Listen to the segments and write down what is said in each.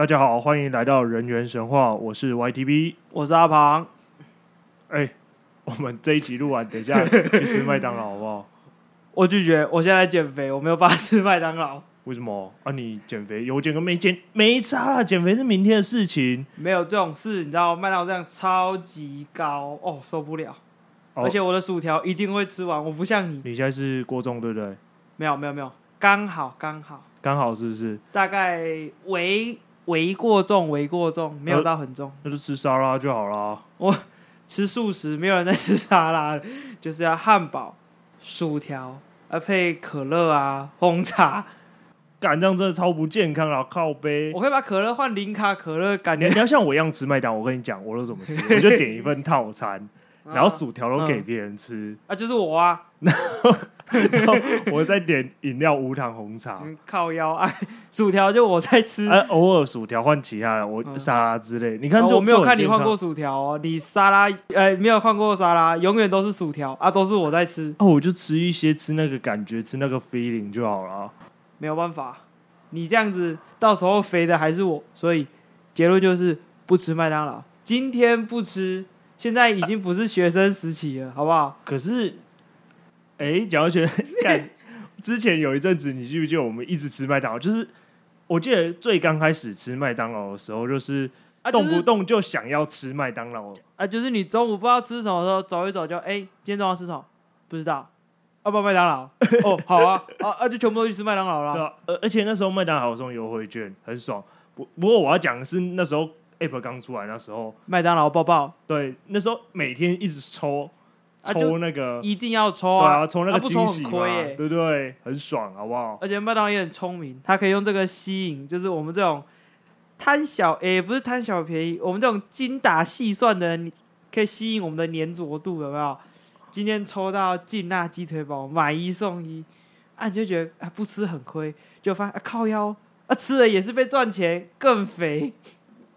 大家好，欢迎来到人猿神话，我是 YTB，我是阿庞。哎、欸，我们这一集录完，等一下 去吃麦当劳好不好？我拒绝，我现在在减肥，我没有办法吃麦当劳。为什么？啊，你减肥有减跟没减没差啦，减肥是明天的事情。没有这种事，你知道麦当劳这样超级高哦，受不了。哦、而且我的薯条一定会吃完，我不像你。你现在是过重对不对？没有没有没有，刚好刚好刚好是不是？大概微微过重，微过重，没有到很重。那就吃沙拉就好啦。我 吃素食，没有人在吃沙拉，就是要汉堡、薯条，啊配可乐啊，红茶。干这样真的超不健康啊！靠杯，我可以把可乐换零卡可乐，感觉你要像我一样吃麦当。我跟你讲，我都怎么吃，我就点一份套餐，然后薯条都给别人吃。嗯、啊，就是我啊。然后，然后我在点饮料无糖红茶。靠腰啊，薯条就我在吃。啊、偶尔薯条换其他的，我沙拉之类。你看，我没有看你换过薯条哦。你沙拉，呃，没有换过沙拉，永远都是薯条啊，都是我在吃。哦、啊，我就吃一些，吃那个感觉，吃那个 feeling 就好了。没有办法，你这样子到时候肥的还是我，所以结论就是不吃麦当劳。今天不吃，现在已经不是学生时期了，好不好？可是，哎、欸，讲到学生，看之前有一阵子，你记不记得我们一直吃麦当劳？就是我记得最刚开始吃麦当劳的时候，就是动不动就想要吃麦当劳啊，就是你中午不知道吃什么的时候，走一走就哎、欸，今天中午吃什么？不知道。要不要麦当劳？哦，好啊，啊啊，就全部都去吃麦当劳了。对啊，而而且那时候麦当劳有送优惠券，很爽。不不过我要讲的是那时候 App 刚出来那时候，麦当劳抱抱。对，那时候每天一直抽抽那个，啊、一定要抽啊，抽那个惊喜嘛，对不对？很爽，好不好？而且麦当劳也很聪明，他可以用这个吸引，就是我们这种贪小，哎、欸，不是贪小便宜，我们这种精打细算的人，可以吸引我们的粘着度，有没有？今天抽到劲辣鸡腿堡，买一送一，啊，你就觉得啊不吃很亏，就发现啊靠腰啊吃了也是被赚钱，更肥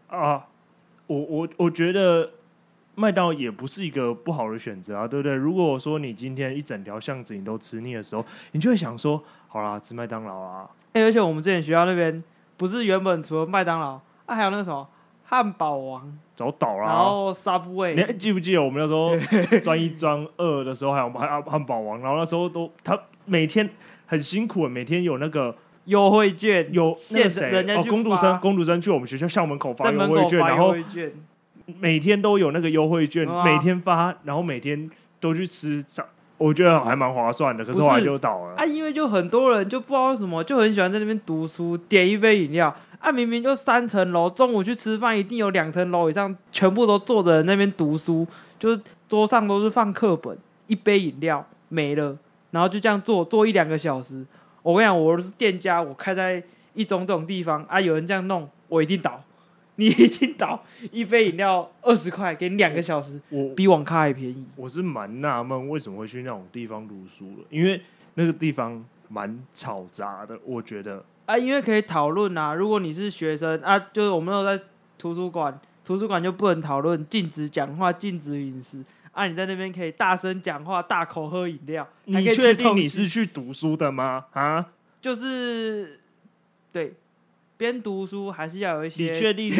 啊！我我我觉得麦当劳也不是一个不好的选择啊，对不对？如果说你今天一整条巷子你都吃腻的时候，你就会想说，好啦，吃麦当劳啊！哎、欸，而且我们之前学校那边不是原本除了麦当劳啊，还有那个什么汉堡王。早倒了，然后 Subway，你还记不记得我们那时候专一专二的时候，还有还有汉堡王，然后那时候都他每天很辛苦，每天有那个优惠券，有那个谁哦，工读生工读生去我们学校校门口发优惠券，然后每天都有那个优惠券，每天发，然后每天都去吃，我觉得还蛮划算的。可是后来就倒了啊，因为就很多人就不知道为什么就很喜欢在那边读书，点一杯饮料。啊，明明就三层楼，中午去吃饭，一定有两层楼以上全部都坐着在那边读书，就是桌上都是放课本，一杯饮料没了，然后就这样坐坐一两个小时。我跟你讲，我是店家，我开在一种这种地方啊，有人这样弄，我一定倒，你一定倒。一杯饮料二十块，给你两个小时，我比网咖还便宜。我是蛮纳闷为什么会去那种地方读书了，因为那个地方蛮吵杂的，我觉得。啊，因为可以讨论啊。如果你是学生啊，就是我们都在图书馆，图书馆就不能讨论，禁止讲话，禁止饮食。啊，你在那边可以大声讲话，大口喝饮料。你确定你是去读书的吗？啊，就是对，边读书还是要有一些。你确 定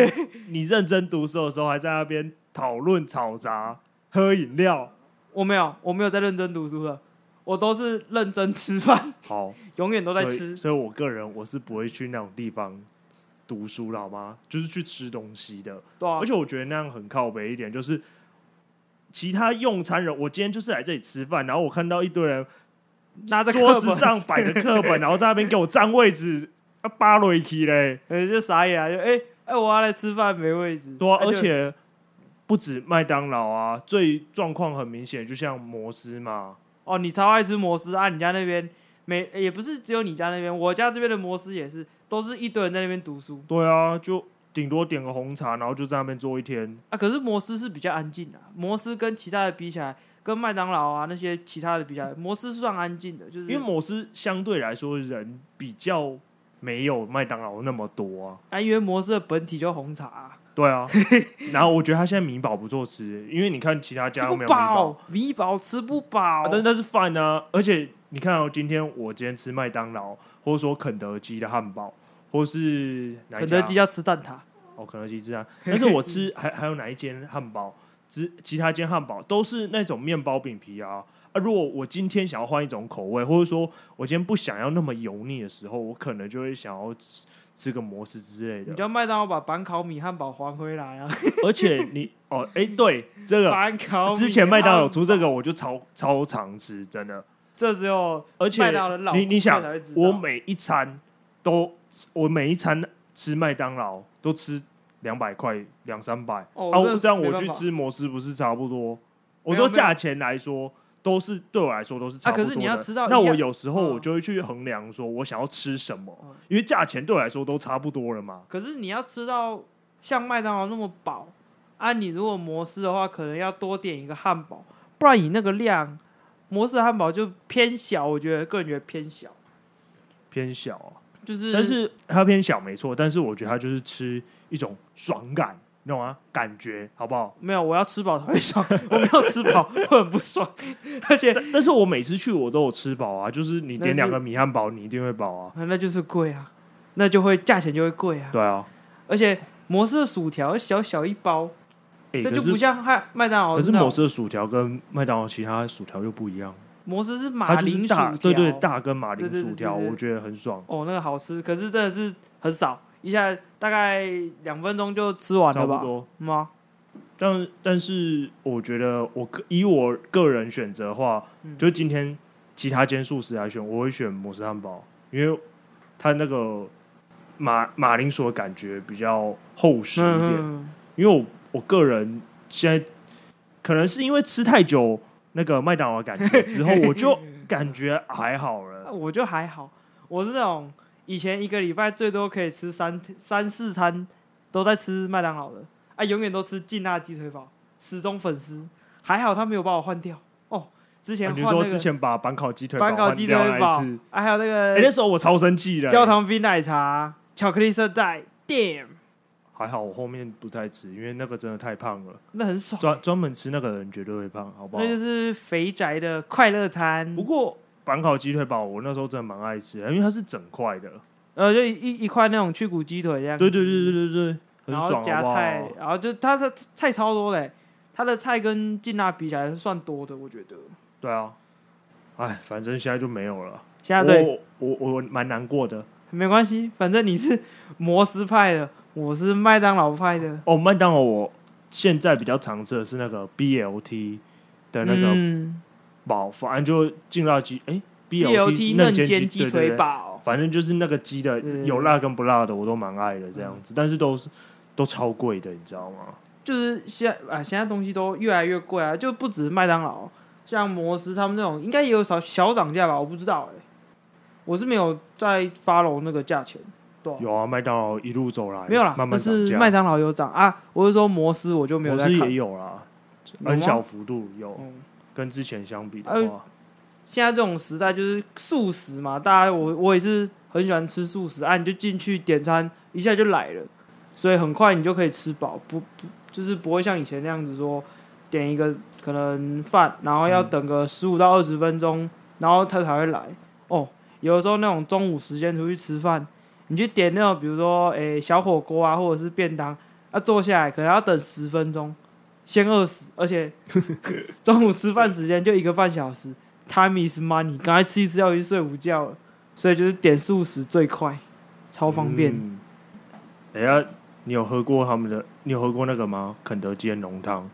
你认真读书的时候，还在那边讨论、吵杂、喝饮料？我没有，我没有在认真读书的。我都是认真吃饭，好，永远都在吃所。所以，我个人我是不会去那种地方读书的，好吗？就是去吃东西的。对啊，而且我觉得那样很靠北一点，就是其他用餐人，我今天就是来这里吃饭，然后我看到一堆人拿着桌子上摆着课本，然后在那边给我占位置，啊，扒落去嘞，就傻眼啊，就哎哎，我要来吃饭，没位置。对啊，而且不止麦当劳啊，最状况很明显，就像摩斯嘛。哦，你超爱吃摩斯啊？你家那边没也不是只有你家那边，我家这边的摩斯也是，都是一堆人在那边读书。对啊，就顶多点个红茶，然后就在那边坐一天啊。可是摩斯是比较安静的，摩斯跟其他的比起来，跟麦当劳啊那些其他的比较，摩斯是算安静的，就是因为摩斯相对来说人比较没有麦当劳那么多啊。啊，因为摩斯的本体就红茶啊。对啊，然后我觉得他现在米堡不做吃，因为你看其他家都没有米堡，米堡吃不饱，但是那是饭啊。而且你看哦，今天我今天吃麦当劳，或者说肯德基的汉堡，或是哪肯德基要吃蛋挞，哦，肯德基这样。但是我吃还还有哪一间汉堡，只其他间汉堡都是那种面包饼皮啊。啊，如果我今天想要换一种口味，或者说我今天不想要那么油腻的时候，我可能就会想要吃吃个摩斯之类的。你叫麦当劳把板烤米汉堡还回来啊！而且你哦，哎、欸，对这个板烤米之前麦当劳出这，个，我就超超常吃，真的。这只有而且你你想我每一餐都我每一餐吃麦当劳都吃两百块两三百啊，哦这样我去吃摩斯不是差不多？我说价钱来说。都是对我来说都是差不多的。啊可是你要吃到那我有时候我就会去衡量，说我想要吃什么，因为价钱对我来说都差不多了嘛。可是你要吃到像麦当劳那么饱啊，你如果摩斯的话，可能要多点一个汉堡，不然你那个量，摩斯汉堡就偏小，我觉得个人觉得偏小，偏小啊，就是但是它偏小没错，但是我觉得它就是吃一种爽感，你懂吗？感觉好不好？没有，我要吃饱才会爽，我没有吃饱会很不爽，而且但但是我每次去我都有吃饱啊，就是你点两个米汉堡，你一定会饱啊。那就是贵啊，那就会价钱就会贵啊，对啊，而且摩斯的薯条小小一包，哎、这就不像麦麦当劳，可是摩斯的薯条跟麦当劳其他薯条又不一样，摩斯是它马铃薯对对，大跟马铃薯条，我觉得很爽，哦，那个好吃，可是真的是很少，一下大概两分钟就吃完了吧？差不多。吗？但但是我觉得我个以我个人选择的话，嗯就今天其他间素食来选，我会选摩斯汉堡，因为它那个马马铃薯的感觉比较厚实一点。嗯因为我我个人现在可能是因为吃太久那个麦当劳的感觉之后，我就 感觉还好了。我就还好，我是那种以前一个礼拜最多可以吃三三四餐都在吃麦当劳的，啊，永远都吃劲辣鸡腿堡，始终粉丝。还好他没有把我换掉哦，之前啊你说之前把板烤鸡腿板烤鸡腿堡一次，啊，还有那哎、个那时候我超生气的、焦糖冰奶茶、巧克力色带，damn，还好我后面不太吃，因为那个真的太胖了。那很爽，专专门吃那个人绝对会胖，好不好那？就是肥宅的快乐餐。不过板烤鸡腿堡我那时候真的蛮爱吃的，因为它是整块的。呃，就一一块那种去骨鸡腿这样，对对对对对对，很然后爽，好好夹菜，然后就它的菜超多嘞，它的菜跟劲辣比起来是算多的，我觉得。对啊，哎，反正现在就没有了。现在对，我我我蛮难过的。没关系，反正你是摩斯派的，我是麦当劳派的。哦，麦当劳我现在比较常吃的是那个 BLT 的那个嗯堡，反正就劲辣鸡，哎，BLT 嫩煎鸡腿堡，反正就是那个鸡的有辣跟不辣的我都蛮爱的这样子，但是都是都超贵的，你知道吗？就是现在啊，现在东西都越来越贵啊，就不止麦当劳，像摩斯他们那种应该也有小小涨价吧，我不知道哎、我是没有在 follow 那个价钱，有啊，麦当劳一路走来没有啦，慢慢但是麦当劳有涨啊，我是说摩斯我就没有在看摩斯也，有啦，很小幅度有，嗯跟之前相比的话，现在这种时代就是素食嘛，大家我我也是很喜欢吃素食啊，你就进去点餐，一下就来了，所以很快你就可以吃饱，不不就是不会像以前那样子说点一个可能饭，然后要等个十五到二十分钟，然后他才会来。哦，有的时候那种中午时间出去吃饭，你去点那种比如说诶、小火锅啊，或者是便当，啊坐下来可能要等十分钟，先饿死，而且 中午吃饭时间就一个半小时。Time is money，刚才吃一吃要去睡午觉了，所以就是点素食最快，超方便。嗯。等一下，你有喝过他们的？你有喝过那个吗？肯德基的浓汤，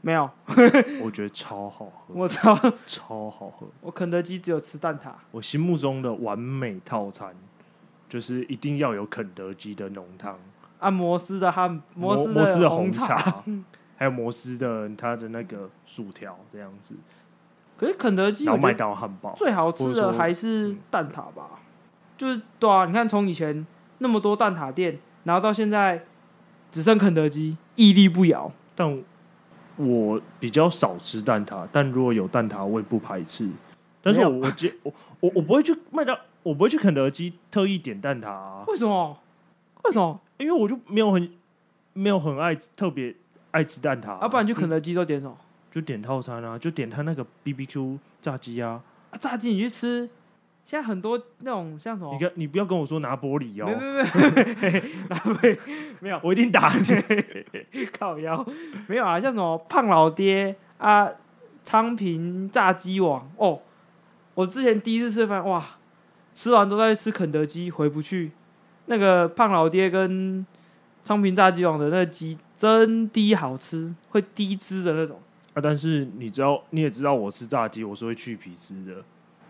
没有，我觉得超好喝，我操，超好喝。我肯德基只有吃蛋挞。我心目中的完美套餐就是一定要有肯德基的浓汤，按摩斯的汉摩斯摩斯的红茶，还有摩斯的他的那个薯条这样子，可是肯德基然后麦当劳汉堡，最好吃的还是蛋挞吧，就是对啊，你看从以前那么多蛋挞店，然后到现在只剩肯德基屹立不摇。但我比较少吃蛋挞，但如果有蛋挞，我也不排斥。但是我我我我不会去麦当，我不会去肯德基特意点蛋挞、啊，为什么？为什么？因为我就没有很没有很爱特别爱吃蛋挞、啊，不然去肯德基都点什么？就点套餐啊，就点他那个 B B Q 炸鸡啊，啊，炸鸡你去吃现在很多那种像什么，你跟你不要跟我说拿玻璃哦，没没没 没没有，我一定打。你 靠腰，没有啊，像什么胖老爹啊，昌平炸鸡王。哦，我之前第一次吃饭哇，吃完都在吃肯德基，回不去。那个胖老爹跟昌平炸鸡王的那个鸡真滴好吃，会滴汁的那种啊。但是你知道，你也知道我吃炸鸡，我是会去皮吃的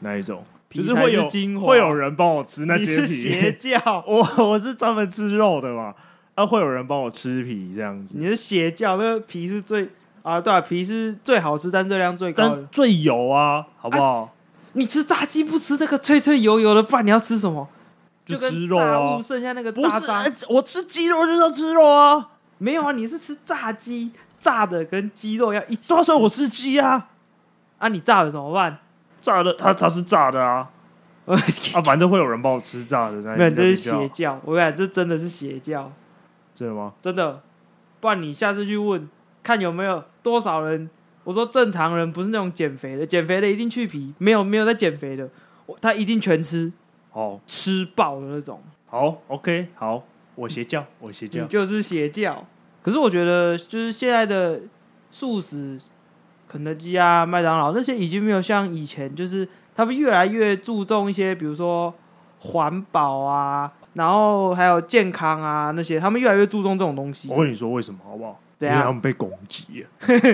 那一种。就是会有精会有人帮我吃那些皮，邪教，我我是专门吃肉的嘛，啊，会有人帮我吃皮这样子。你是邪教，那个皮是最啊，对啊，皮是最好吃，但热量最高但，最油啊，好不好？啊、你吃炸鸡不吃这个脆脆油油的，不然你要吃什么？就吃肉啊，剩下那个渣渣，不是，我吃鸡肉就是要吃肉啊，没有啊，你是吃炸鸡，炸的跟鸡肉要一起，到时候我吃鸡啊，啊，你炸的怎么办？炸的，它它是炸的啊。啊，反正会有人帮我吃炸的，那没有，这是邪教。我跟你讲，这真的是邪教，真的吗？真的。不然你下次去问，看有没有多少人。我说正常人不是那种减肥的，减肥的一定去皮，没有没有在减肥的，他一定全吃，哦，吃爆的那种。好，OK，好，我邪教，我邪教，你就是邪教。可是我觉得，就是现在的素食，肯德基啊、麦当劳那些已经没有像以前就是。他们越来越注重一些，比如说环保啊，然后还有健康啊那些，他们越来越注重这种东西。我跟你说为什么好不好？因为他们被攻击了。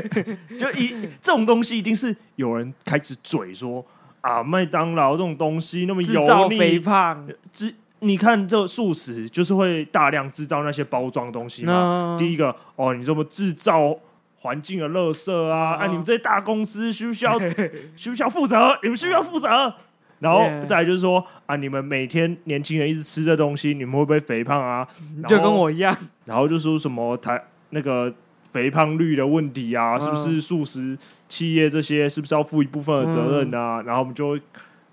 就一这种东西，一定是有人开始嘴说啊，麦当劳这种东西那么油腻，制造肥胖。你看这素食就是会大量制造那些包装东西嘛。第一个哦，你这么制造。环境的垃圾啊！哎、啊，你们这些大公司需不需要 需不需要负责？你们需不需要负责？然后再来就是说啊，你们每天年轻人一直吃这东西，你们会不会肥胖啊？就跟我一样。然后就说什么台那个肥胖率的问题啊，是不是素食企业这些是不是要负一部分的责任啊？然后我们就，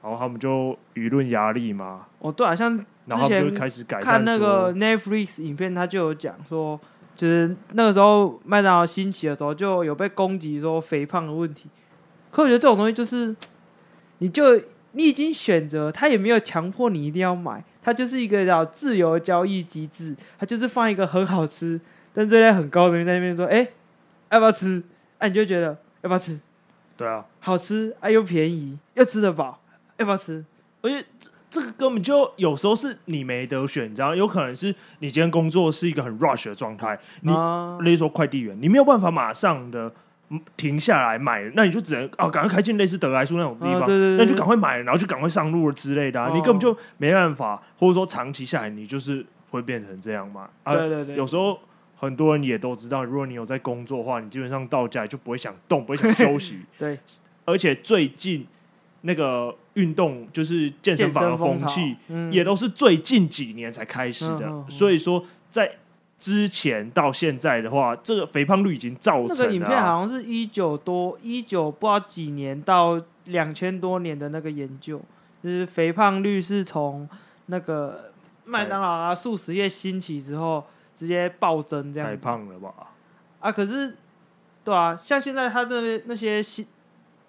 然后他们就舆论压力嘛。哦，对啊，像然后他们就开始改善。看那个 Netflix 影片，他就有讲说。就是那个时候麦当劳兴起的时候，就有被攻击说肥胖的问题。可我觉得这种东西就是，你就你已经选择，他也没有强迫你一定要买，它就是一个叫自由交易机制，它就是放一个很好吃但热量很高的东西在那边说，哎、欸，要不要吃？哎、啊，你就觉得要不要吃？对啊，好吃啊，又便宜，又吃得饱，要不要吃？而且。这这个根本就有时候是你没得选，你知道，有可能是你今天工作是一个很 rush 的状态，你例如说快递员，你没有办法马上的停下来买，那你就只能哦，赶快开进类似德莱素那种地方，那你就赶快买，然后就赶快上路了之类的，你根本就没办法，或者说长期下来你就是会变成这样嘛。啊，对对对，有时候很多人也都知道，如果你有在工作的话，你基本上到家就不会想动，不会想休息。对，而且最近。那个运动就是健身房的风气，嗯、也都是最近几年才开始的。嗯嗯、所以说，在之前到现在的话，这个肥胖率已经造成了。那个影片好像是一九多一九不知道几年到两千多年的那个研究，就是肥胖率是从那个麦当劳啊素食业兴起之后直接暴增，这样。太胖了吧？啊，可是对啊，像现在他的那些新。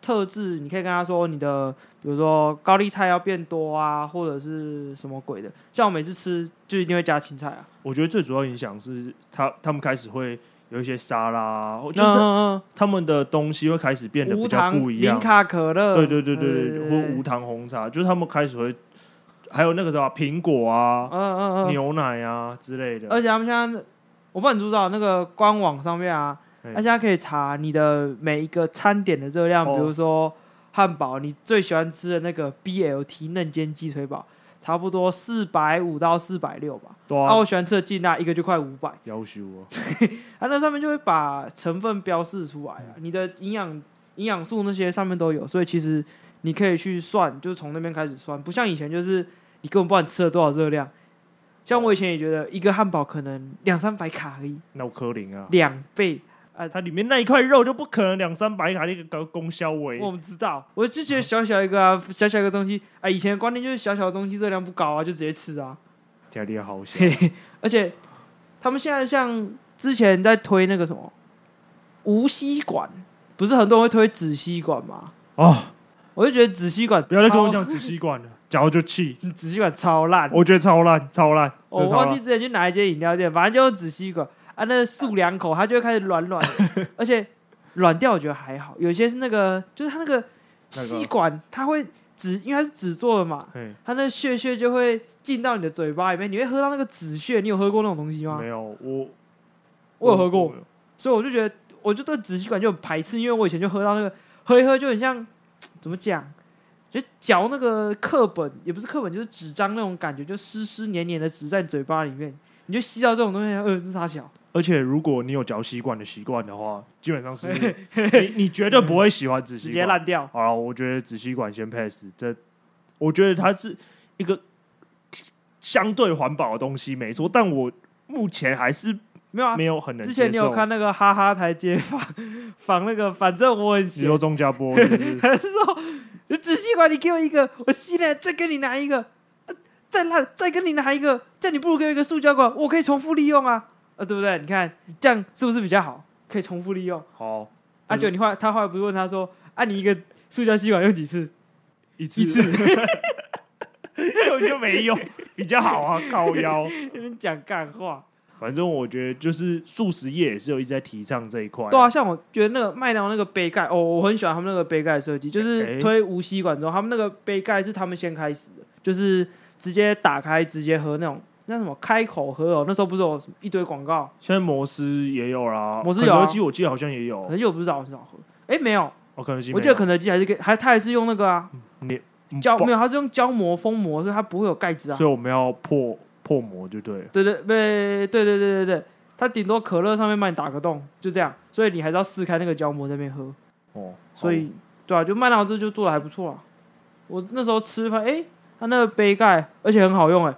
特质，你可以跟他说你的，比如说高丽菜要变多啊，或者是什么鬼的。像我每次吃就一定会加青菜啊。我觉得最主要影响是他他们开始会有一些沙拉，就是他们的东西会开始变得比较不一样。零卡可乐，对对对对对，对，或无糖红茶，就是他们开始会还有那个什么苹果啊，嗯嗯嗯，牛奶啊之类的。而且他们现在，我不知道你知道那个官网上面啊。那现在可以查你的每一个餐点的热量，比如说汉堡，你最喜欢吃的那个 BLT 嫩煎鸡腿堡，差不多四百五到四百六吧。对啊，我喜欢吃的劲辣，一个就快五百。夭寿哦。它 那上面就会把成分标示出来啊，你的营养营养素那些上面都有，所以其实你可以去算，就是从那边开始算，不像以前就是你根本不管吃了多少热量。像我以前也觉得一个汉堡可能两三百卡而已，那我可能啊，两倍。啊，它里面那一块肉就不可能两三百卡那个高功效为。我们知道，我就觉得小小一个啊，小小一个东西啊，以前的观念就是小小的东西热量不高啊，就直接吃啊。家里好小，而且他们现在像之前在推那个什么无吸管，不是很多人会推纸吸管吗？哦，我就觉得纸吸管不要再跟我讲纸吸管了，然后就气。纸吸管超烂，我觉得超烂，超烂。我忘记之前去哪一间饮料店，反正就是纸吸管啊，那漱两口它就会开始软软，而且软掉我觉得还好，有些是那个就是它那个吸管它会纸，因为它是纸做的嘛，它那个屑屑就会进到你的嘴巴里面，你会喝到那个纸屑。你有喝过那种东西吗？没有，我我有喝过，所以我就觉得我就对纸吸管就很排斥，因为我以前就喝到那个喝一喝就很像怎么讲？就嚼那个课本，也不是课本，就是纸张那种感觉，就湿湿黏黏的纸在嘴巴里面，你就吸到这种东西，呃，这啥小？而且如果你有嚼吸管的习惯的话，基本上是 你你绝对不会喜欢纸吸管，直接烂掉。好了，我觉得纸吸管先 pass，这我觉得它是一个相对环保的东西，没错。但我目前还是没有啊，没有很能。之前你有看那个哈哈台街访访 那个，反正我很喜欢。你说钟家波是是？还是说？纸吸管，你给我一个，我吸了，再给你拿一个，啊、再烂，再给你拿一个，这样你不如给我一个塑胶管，我可以重复利用啊，啊，对不对？你看这样是不是比较好？可以重复利用。好，阿九、啊，你后来他后来不是问他说，啊，你一个塑胶吸管用几次？一次，一次，根 本就没用，比较好啊，高腰，你讲干话。反正我觉得就是素食业也是有一直在提倡这一块。对啊，像我觉得那个麦当劳那个杯盖，哦，我很喜欢他们那个杯盖设计，就是推无吸管之后，他们那个杯盖是他们先开始的，就是直接打开直接喝那种，那什么开口喝哦，那时候不是有一堆广告？现在摩斯也有啦，摩斯有、啊，肯德基我记得好像也有，肯德基我不知道很少喝，哎，没有，哦，肯德基，我记得肯德基还是给，还他还是用那个啊，你胶没有，他是用胶膜封膜，所以它不会有盖子啊，所以我们要破破膜就对了，对对对对对对对对。它顶多可乐上面帮你打个洞，就这样，所以你还是要撕开那个胶膜在那边喝。哦，所以对啊，就麦当劳这就做的还不错啊。我那时候吃饭，哎、欸，它那个杯盖，而且很好用，哎，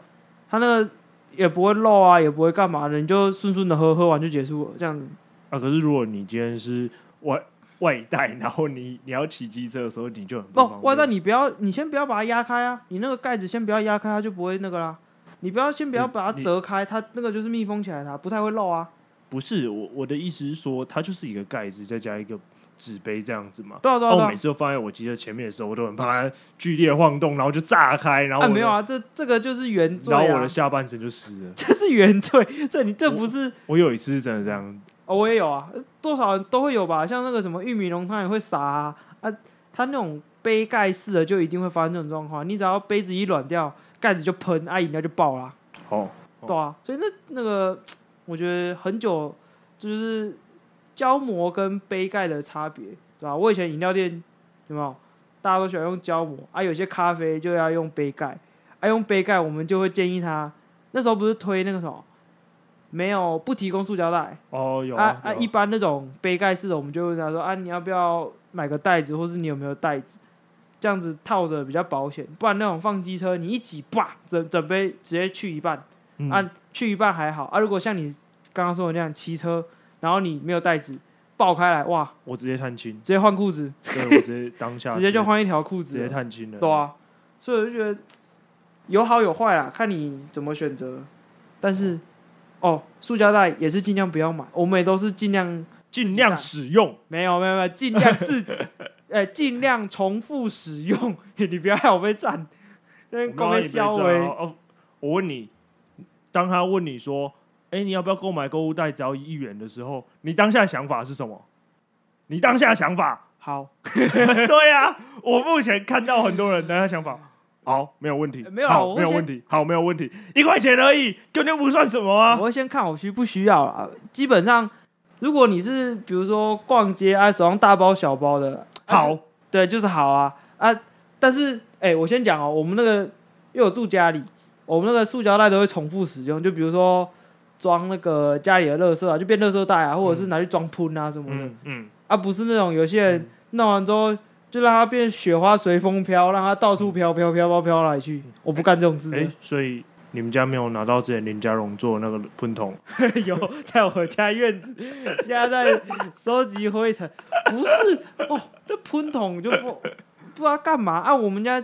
它那个也不会漏啊，也不会干嘛的，你就顺顺的喝，喝完就结束了，这样子。啊，可是如果你今天是外外带，然后你你要骑机车的时候，你就很哦，外带你不要，你先不要把它压开啊，你那个盖子先不要压开，它就不会那个啦。你不要先不要把它折开，它那个就是密封起来的，不太会漏啊。不是我我的意思是说，它就是一个盖子，再加一个纸杯这样子嘛。对啊对啊。我每次都放在我机车前面的时候，我都很怕它剧烈晃动，然后就炸开，然后、啊、没有啊，这这个就是原罪、啊、然后我的下半身就湿了。这是原罪，这你这不是我？我有一次是真的这样。哦，我也有啊，多少人都会有吧？像那个什么玉米浓汤也会洒啊，啊，它那种杯盖式的就一定会发生这种状况。你只要杯子一软掉，盖子就喷，啊，饮料就爆啦。哦，对啊，所以那那个，我觉得很久就是胶膜跟杯盖的差别，对吧、啊？我以前饮料店有没有？大家都喜欢用胶膜啊，有些咖啡就要用杯盖，啊，用杯盖我们就会建议他，那时候不是推那个什么，没有不提供塑胶袋哦，有啊啊，一般那种杯盖式的，我们就问他说啊，你要不要买个袋子，或是你有没有袋子？这样子套着比较保险，不然那种放机车，你一挤，叭，整整杯直接去一半，嗯、啊，去一半还好。啊。如果像你刚刚说的那样骑车，然后你没有袋子，爆开来，哇，我直接探亲，直接换裤子，对，我直接当下直接，直接就换一条裤子，直接探亲了，对啊。所以我就觉得有好有坏啦，看你怎么选择。但是哦，塑胶袋也是尽量不要买，我们也都是尽量尽量使用，没有没有没有，尽量自 己。哎，尽量重复使用，你不要害我被赞。那公开消维哦，我问你，当他问你说：“哎、欸，你要不要购买购物袋？只要一元的时候，你当下想法是什么？你当下想法好？对呀、啊，我目前看到很多人当下想法好，没有问题，没有好，没有问题，好，没有问题，一块钱而已，根本不算什么啊。我会先看我需不需要啊。基本上，如果你是比如说逛街啊，手上大包小包的。好，对，就是好啊啊！但是，哎、欸，我先讲哦，我们那个因为我住家里，我们那个塑胶袋都会重复使用，就比如说装那个家里的垃圾啊，就变垃圾袋啊，或者是拿去装喷啊什么的，嗯，嗯啊，不是那种有些人弄完之后就让它变雪花随风飘，让它到处飘飘飘飘飘来去，我不干这种事。哎、欸，所以。你们家没有拿到之前林家荣做的那个喷筒？有，在我家院子，现在在收集灰尘。不是哦，这喷筒就不不知道干嘛啊？我们家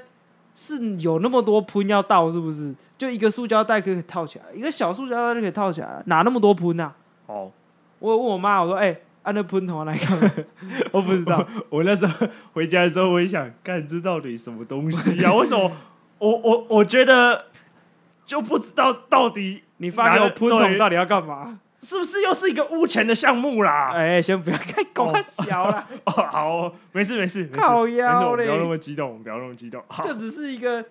是有那么多喷要倒，是不是？就一个塑胶袋可以套起来，一个小塑胶袋就可以套起来，哪那么多喷啊？哦，我问我妈，我说：“哎、欸，按、啊、那喷筒来看。”我不知道。我那时候回家的时候，我也想，干这到底什么东西呀、啊？为什么？我我我觉得就不知道到底你发给我喷桶到底要干嘛？是不是又是一个污钱的项目啦？哎、欸，先不要看，搞太小了。哦，好哦，没事没事，没事靠腰不要那么激动，不要那么激动。就只是一个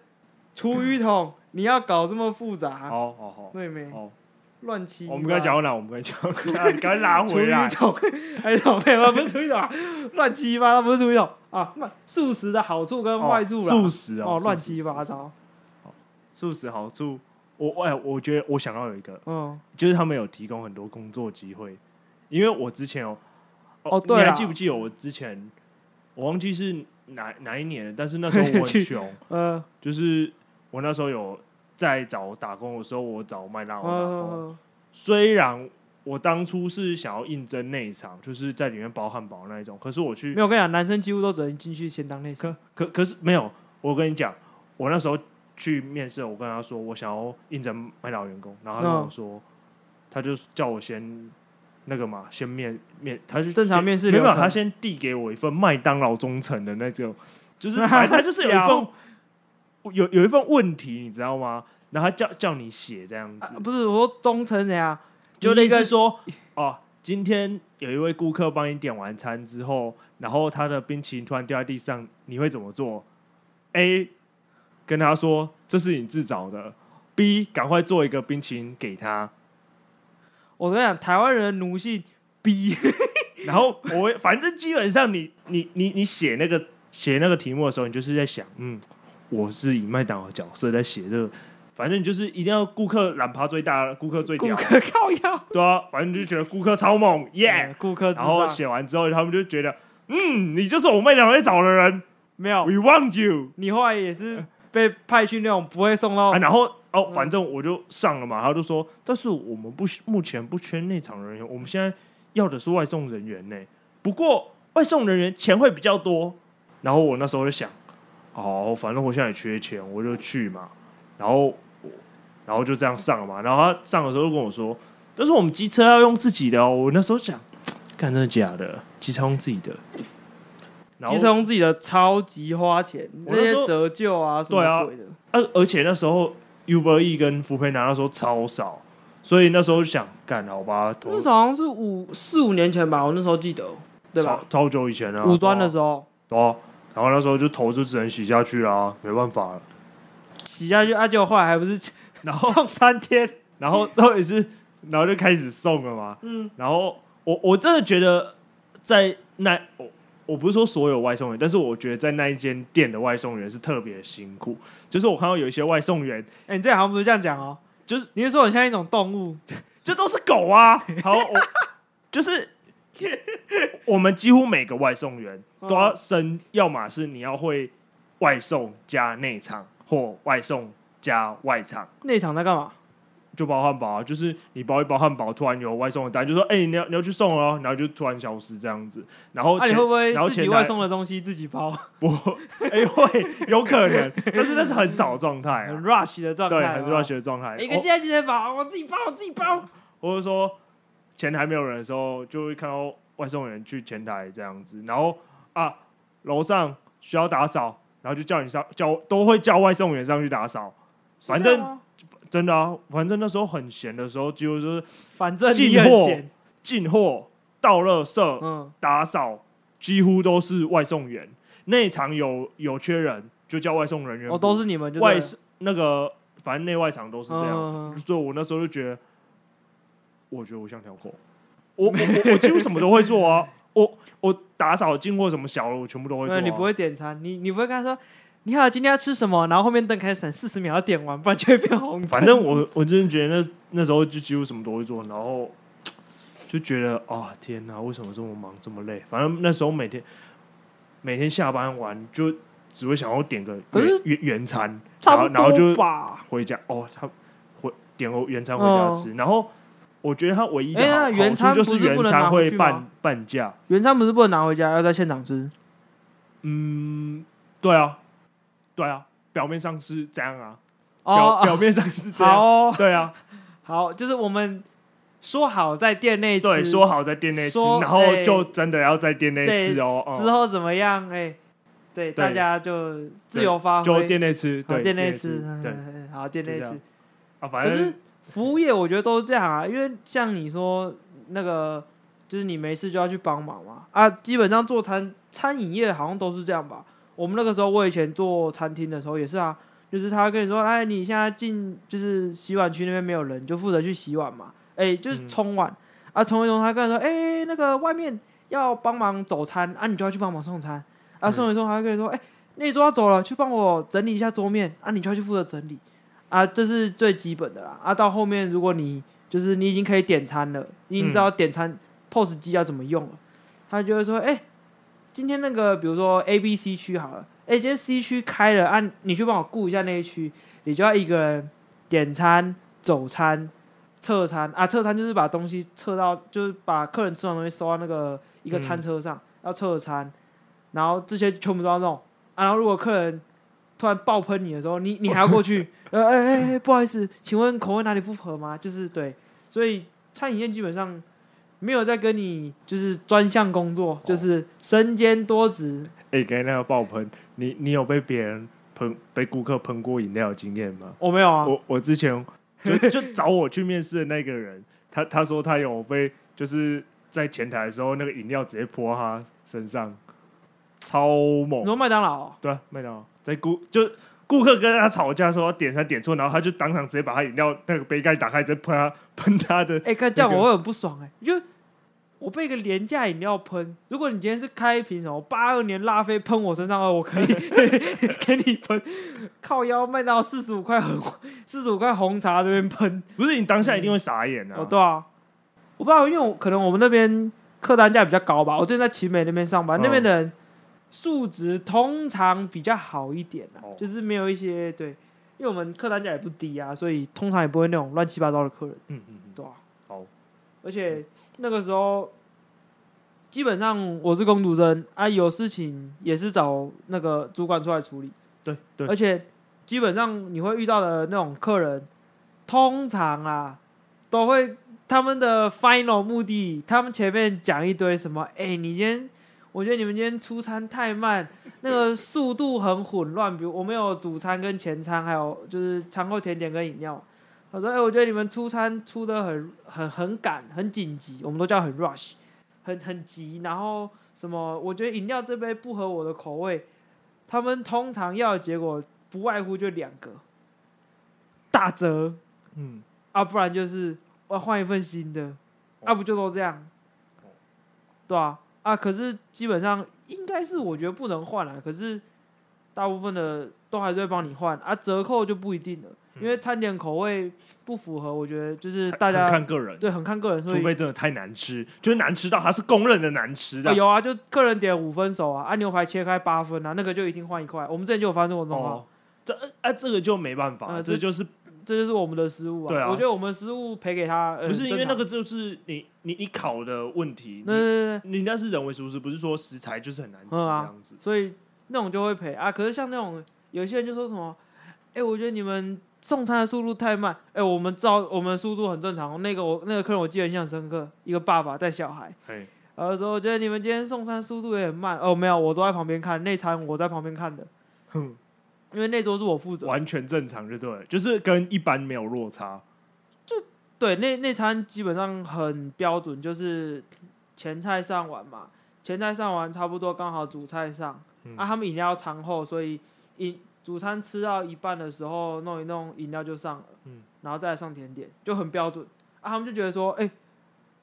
厨余桶，你要搞这么复杂？好好好，对没？好，乱七。我们刚才讲到哪？我们刚才讲到哪？赶快拉回来。厨余桶还是什么？不是厨余桶，乱七八糟，不是厨余桶啊！素食的好处跟坏处啦。素食哦，乱七八糟。素食好处。我哎，我觉得我想要有一个，嗯，就是他们有提供很多工作机会，因为我之前哦，哦，对，你还记不记得我之前，我忘记是哪哪一年了，但是那时候我很 穷，嗯，就是我那时候有在找打工的时候，我找麦当劳打工，嗯，虽然我当初是想要应征内场，就是在里面包汉堡那一种，可是我去，没有，跟你讲，男生几乎都只能进去先当内场，可可可是没有，我跟你讲，我那时候。去面试，我跟他说我想要应征麦当劳员工，然后他跟我说，嗯、他就叫我先那个嘛，先面面，他是正常面试，没有，他先递给我一份麦当劳忠诚的那种，就是 反正他就是有一份有有一份问题，你知道吗？然后他叫叫你写这样子，啊、不是我说忠诚怎样，就类似说哦，今天有一位顾客帮你点完餐之后，然后他的冰淇淋突然掉在地上，你会怎么做？A 跟他说这是你自找的，B 赶快做一个冰淇淋给他。我跟你讲，台湾人的奴性 B，然后我反正基本上你你你你写那个写那个题目的时候，你就是在想，嗯，我是以麦当劳角色在写这个，反正你就是一定要顾客懒趴最大，顾客最屌，顾客靠腰，对啊，反正就觉得顾客超猛，耶、yeah，顾客。然后写完之后，他们就觉得，嗯，你就是我麦当劳在找的人，没有，We want you，你后来也是。被派去那种不会送到、啊，然后哦，反正我就上了嘛。他就说，但是我们不目前不缺内场人员，我们现在要的是外送人员呢。不过外送人员钱会比较多。然后我那时候就想，哦，反正我现在也缺钱，我就去嘛。然后，然后就这样上了嘛。然后他上的时候就跟我说，但是我们机车要用自己的哦。我那时候想，干，真的假的？机车用自己的。机车用自己的超级花钱，那些折旧啊什么鬼的。而、啊、而且那时候 Uber E 跟 Foodpanda 那时候超少，所以那时候就想干好吧。那时候好像是五四五年前吧，我那时候记得，对吧？超，超久以前啊，五专的时候。对啊，然后那时候就投就只能洗下去啦，没办法了。洗下去，啊，结果后来还不是，然后 送三天，然后最后也是，然后就开始送了嘛。嗯，然后我我真的觉得在那。我不是说所有外送员，但是我觉得在那一间店的外送员是特别辛苦。就是我看到有一些外送员，哎、欸，你这好像不是这样讲哦，就是你是说很像一种动物，这都是狗啊。好，我就是我们几乎每个外送员都要升，要么是你要会外送加内场，或外送加外场。内场在干嘛？就包汉堡啊，就是你包一包汉堡，突然有外送的单，就说：“哎、欸，你要你要去送哦。”然后就突然消失这样子。然后，啊、你会不会自己外送的东西自己包？不，哎、欸，会有可能，但是那是很少状态，很 rush 的状态，对，很 rush 的状态。一个接一个包，我自己包，我自己包。或者说前台没有人的时候，就会看到外送员去前台这样子。然后啊，楼上需要打扫，然后就叫你上，叫都会叫外送员上去打扫，反正。真的啊，反正那时候很闲的时候，几乎就是反正进货、进货、倒垃圾、嗯、打扫，几乎都是外送员。内场有有缺人，就叫外送人员。哦，都是你们就外那个，反正内外场都是这样。嗯、所以，我那时候就觉得，我觉得我像条狗，我我我，我 几乎什么都会做啊。我我打扫、进货什么小的，我全部都会做、啊。你不会点餐，你你不会跟他说。你好，今天要吃什么？然后后面灯开始闪四十秒，要点完，不然就会变红。反正我我真的觉得那那时候就几乎什么都会做，然后就觉得啊、哦、天哪，为什么这么忙这么累？反正那时候每天每天下班完就只会想要点个原原原餐，然后然后就回家哦，他回点个原餐回家吃。然后我觉得他唯一的好处就是原餐会半半价，原餐不是不能拿回家，要在现场吃。嗯，对啊。对啊，表面上是这样啊，表、哦、表面上是这样，哦、对啊，好，就是我们说好在店内吃，对，说好在店内吃，然后就真的要在店内吃哦。之后怎么样？哎、欸，对，大家就自由发挥，就店内吃，对，店内吃，对，好，店内吃。啊，反正服务业我觉得都是这样啊，因为像你说那个，就是你没事就要去帮忙嘛。啊，基本上做餐餐饮业好像都是这样吧。我们那个时候，我以前做餐厅的时候也是啊，就是他跟你说，哎，你现在进就是洗碗区那边没有人，你就负责去洗碗嘛。哎，就是冲碗、嗯、啊，冲一冲，他跟你说，哎，那个外面要帮忙走餐啊，你就要去帮忙送餐啊，送一送，他跟你说，哎，那桌要走了，去帮我整理一下桌面啊，你就要去负责整理。啊，这是最基本的啦。啊，到后面如果你就是你已经可以点餐了，你已经知道点餐 POS 机要怎么用了，嗯、他就会说：“哎、欸，今天那个比如说 A、B、C 区好了，哎、欸，今天 C 区开了，啊，你去帮我顾一下那一区，你就要一个人点餐、走餐、撤餐啊。撤餐就是把东西撤到，就是把客人吃完东西收到那个一个餐车上，嗯、要撤餐，然后这些全部都要弄。啊，然后如果客人突然爆喷你的时候，你你还要过去。”呃，哎哎哎，不好意思，请问口味哪里不合吗？就是对，所以餐饮业基本上没有在跟你就是专项工作，哦、就是身兼多职。哎、欸，刚才那个爆喷，你你有被别人喷，被顾客喷过饮料的经验吗？我没有啊。我我之前就 就找我去面试的那个人，他他说他有被，就是在前台的时候，那个饮料直接泼他身上，超猛。你说麦当劳？对啊，麦当劳在顾就。顾客跟他吵架说要点餐点错，然后他就当场直接把他饮料那个杯盖打开，直接喷他喷他的。哎、欸，看这样我会很不爽哎、欸，就我被一个廉价饮料喷。如果你今天是开一瓶什么八二年拉菲喷我身上，我可以 给你喷。靠腰卖到四十五块红四十五块红茶这边喷，不是你当下一定会傻眼啊、嗯？哦，对啊，我不知道，因为我可能我们那边客单价比较高吧。我之前在奇美那边上班，嗯、那边的人。素质通常比较好一点、啊 oh. 就是没有一些对，因为我们客单价也不低啊，所以通常也不会那种乱七八糟的客人。嗯嗯嗯，对啊。好，而且那个时候基本上我是工读生啊，有事情也是找那个主管出来处理。对对。而且基本上你会遇到的那种客人，通常啊都会他们的 final 目的，他们前面讲一堆什么，哎、欸，你今天。我觉得你们今天出餐太慢，那个速度很混乱。比如我们有主餐跟前餐，还有就是餐后甜点跟饮料。他说：“哎、欸，我觉得你们出餐出的很很很赶，很紧急，我们都叫很 rush，很很急。然后什么？我觉得饮料这杯不合我的口味。他们通常要的结果不外乎就两个：打折，嗯，啊，不然就是我要换一份新的，啊，不就都这样，对啊。”啊，可是基本上应该是我觉得不能换了。可是大部分的都还是会帮你换啊，折扣就不一定了，嗯、因为餐点口味不符合，我觉得就是大家看个人，对，很看个人。除非真的太难吃，就是难吃到它是公认的难吃的。啊有啊，就客人点五分熟啊，啊牛排切开八分啊，那个就一定换一块。我们之前就有发生过这种状况。哦，这啊这个就没办法，嗯、这就是。这就是我们的失误啊！对啊，我觉得我们失误赔给他，不是因为那个就是你你你烤的问题，那，你那是人为疏失，不是说食材就是很难吃这样子，所以那种就会赔啊。可是像那种有些人就说什么，哎，我觉得你们送餐的速度太慢，哎，我们照我们速度很正常。那个我那个客人我记得印象深刻，一个爸爸带小孩，然后说我觉得你们今天送餐速度也很慢，哦，没有，我都在旁边看内餐，我在旁边看的，哼。因为那桌是我负责，完全正常就对，就是跟一般没有落差。就对，那那餐基本上很标准，就是前菜上完嘛，前菜上完差不多刚好主菜上。嗯、啊，他们饮料餐后，所以饮主餐吃到一半的时候弄一弄饮料就上了，嗯，然后再来上甜点就很标准。啊，他们就觉得说，哎、欸，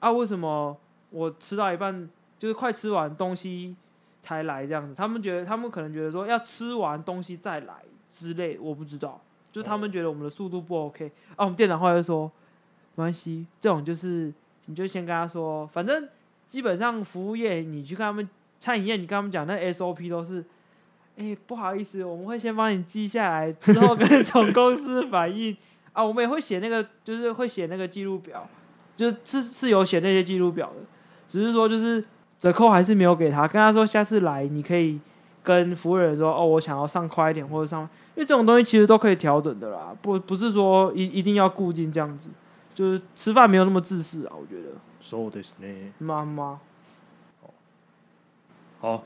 啊，为什么我吃到一半就是快吃完东西？才来这样子，他们觉得他们可能觉得说要吃完东西再来之类，我不知道，就他们觉得我们的速度不 OK。啊，我们店长后来就说，没关系，这种就是你就先跟他说，反正基本上服务业你去看他们餐饮业，你跟他们讲那 SOP 都是，哎、欸，不好意思，我们会先帮你记下来，之后跟 总公司反映啊，我们也会写那个，就是会写那个记录表，就是是是有写那些记录表的，只是说就是。折扣还是没有给他，跟他说下次来你可以跟服务员说哦，我想要上快一点或者上，因为这种东西其实都可以调整的啦，不不是说一一定要固定这样子，就是吃饭没有那么自私啊，我觉得。そうですね。妈妈。好。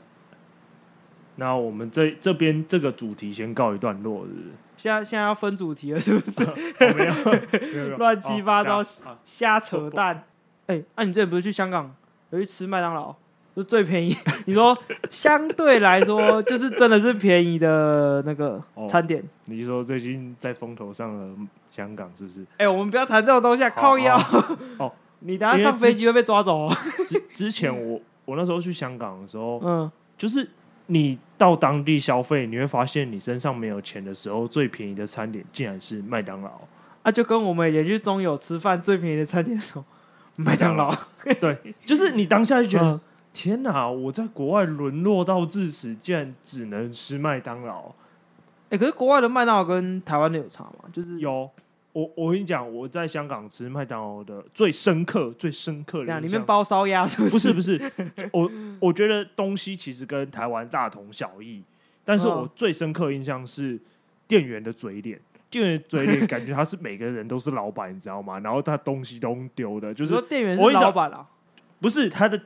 那我们这这边这个主题先告一段落，是不是？现在现在要分主题了，是不是？哦、没有，没有，乱七八糟，哦、瞎扯淡。哎，那、欸啊、你之前不是去香港有去吃麦当劳， 就最便宜？你说相对来说，就是真的是便宜的那个餐点。哦、你说最近在风头上的香港是不是？哎、欸，我们不要谈这种东西，啊，靠腰。哦，你等下上飞机会被抓走哦。之之前我我那时候去香港的时候，嗯，就是。你到当地消费，你会发现你身上没有钱的时候，最便宜的餐点竟然是麦当劳啊！就跟我们以前去中友吃饭，最便宜的餐点是麦当劳。对，就是你当下就觉得，嗯、天哪！我在国外沦落到至此，竟然只能吃麦当劳。哎、欸，可是国外的麦当劳跟台湾的有差吗？就是有。我我跟你讲，我在香港吃麦当劳的最深刻、最深刻的里面包烧鸭是不是？不是不是，我我觉得东西其实跟台湾大同小异，但是我最深刻印象是店员的嘴脸，店员嘴脸感觉他是每个人都是老板，你知道吗？然后他东西都丢的，就是店员是老板啊，不是他的，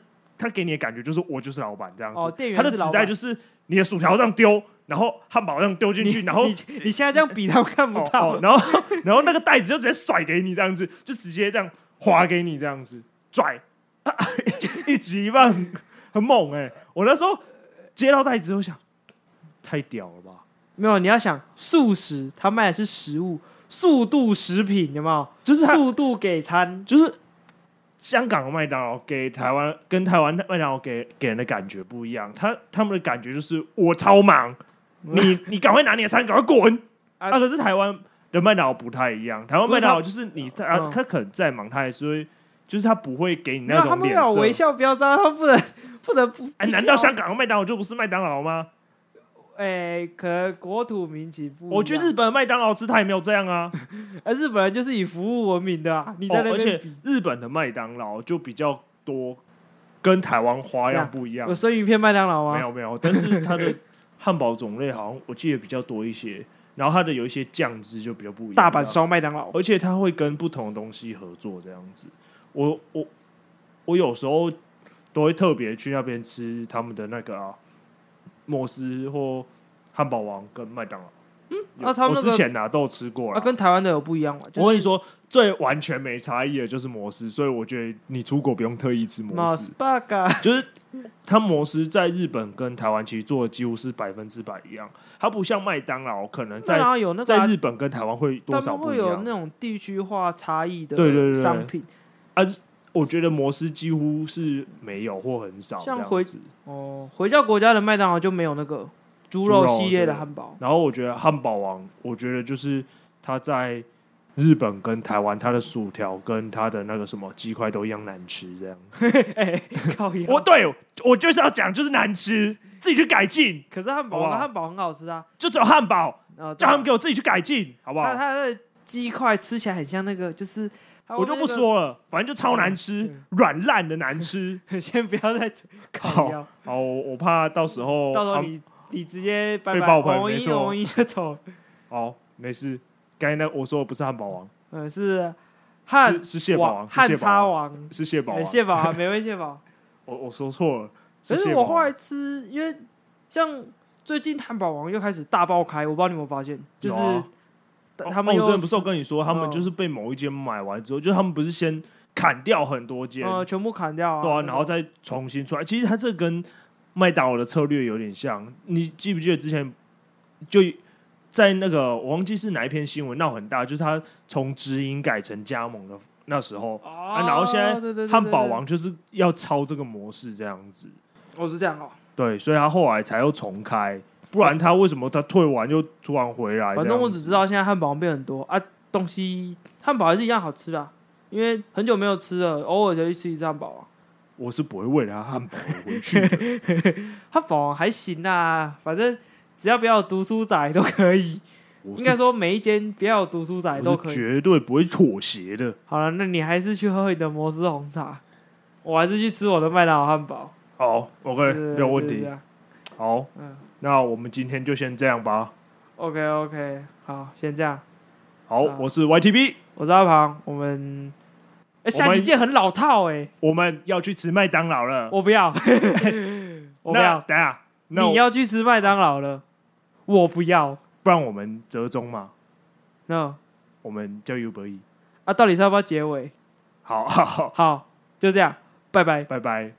他给你的感觉就是我就是老板这样子。哦，店员他的纸袋就是你的薯条这样丢。然后汉堡这样丢进去，然后你你现在这样比他们看不到，哦哦，然后然后那个袋子就直接甩给你这样子，就直接这样划给你这样子拽，啊，一级棒很猛哎，欸！我那时候接到袋子，我想太屌了吧？没有，你要想素食，他卖的是食物，速度食品有没有？就是速度给餐，就是。香港的麦当劳给台湾跟台湾的麦当劳给给人的感觉不一样，他他们的感觉就是我超忙，你你赶快拿你的餐，赶快滚。啊，可是台湾的麦当劳不太一样，台湾麦当劳就是你他他，他可能再忙，他还是会就是他不会给你那种脸色，他有微笑标章，他不能不能不。哎，难道香港的麦当劳就不是麦当劳吗？哎、欸，可能国土民情不。我觉得日本麦当劳吃他也没有这样啊，而日本人就是以服务闻名的啊。你在那边、哦、而且日本的麦当劳就比较多，跟台湾花样不一样。有生鱼片麦当劳吗？没有没有，但是它的汉堡种类好像我记得比较多一些，然后它的有一些酱汁就比较不一样。大阪烧麦当劳，而且它会跟不同的东西合作这样子。我我我有时候都会特别去那边吃他们的那个啊。摩斯或汉堡王跟麦当劳，嗯，那、啊、他们、那个、我之前呐、啊、都有吃过了，啊，跟台湾的有不一样吗？就是、我跟你说，最完全没差异的就是摩斯，所以我觉得你出国不用特意吃摩斯，就是他摩斯在日本跟台湾其实做的几乎是百分之百一样，它不像麦当劳可能在有那个在日本跟台湾会多少不一样，会有那种地区化差异的对对对。商品。啊。我觉得摩斯几乎是没有或很少，像回哦回教国家的麦当劳就没有那个猪肉系列的汉堡。然后我觉得汉堡王，我觉得就是他在日本跟台湾，他的薯条跟他的那个什么鸡块都一样难吃，这样。哎，我对我就是要讲，就是难吃，自己去改进。可是汉堡王的汉堡很好吃啊，就只有汉堡，叫他们给我自己去改进，好不好？他的鸡块吃起来很像那个，就是。我就不说了，反正就超难吃，软烂的难吃。先不要再烤。好，我怕到时候到时候你你直接被爆棚，没错，就走。好，没事。刚才那我说的不是汉堡王，嗯，是汉是蟹堡王，汉叉王是蟹堡王，蟹堡啊，美味蟹堡。我我说错了，可是我后来吃，因为像最近汉堡王又开始大爆开，我不知道你有没有发现，就是。他们、哦、我之前不是我跟你说，他们就是被某一间买完之后，哦、就是他们不是先砍掉很多间，呃，全部砍掉，啊，对啊，然后再重新出来。其实他这跟麦当劳的策略有点像。你记不记得之前就在那个我忘记是哪一篇新闻闹很大，就是他从直营改成加盟的那时候，哦、啊，然后现在汉堡王就是要抄这个模式这样子。哦，是这样哦。对，所以他后来才又重开。不然他为什么他退完又突然回来？反正我只知道现在汉堡王变很多啊，东西汉堡还是一样好吃的，啊，因为很久没有吃了，偶尔就去吃一次汉堡啊。我是不会为了他汉堡而回去，汉堡王还行啊，反正只要不要有读书仔都可以。应该说每一间不要有读书仔都可以，绝对不会妥协的。好了，那你还是去喝你的摩斯红茶，我还是去吃我的麦当劳汉堡。好，OK，没有问题。好，嗯。那我们今天就先这样吧。OK OK，好，先这样。好，我是 YTB，我是阿庞。我们哎，下期见很老套哎。我们要去吃麦当劳了。我不要，我不要。等下，你要去吃麦当劳了，我不要。不然我们折中嘛，那我们叫 Uber E。啊，到底是要不要结尾？好好好，好，就这样，拜拜。拜拜。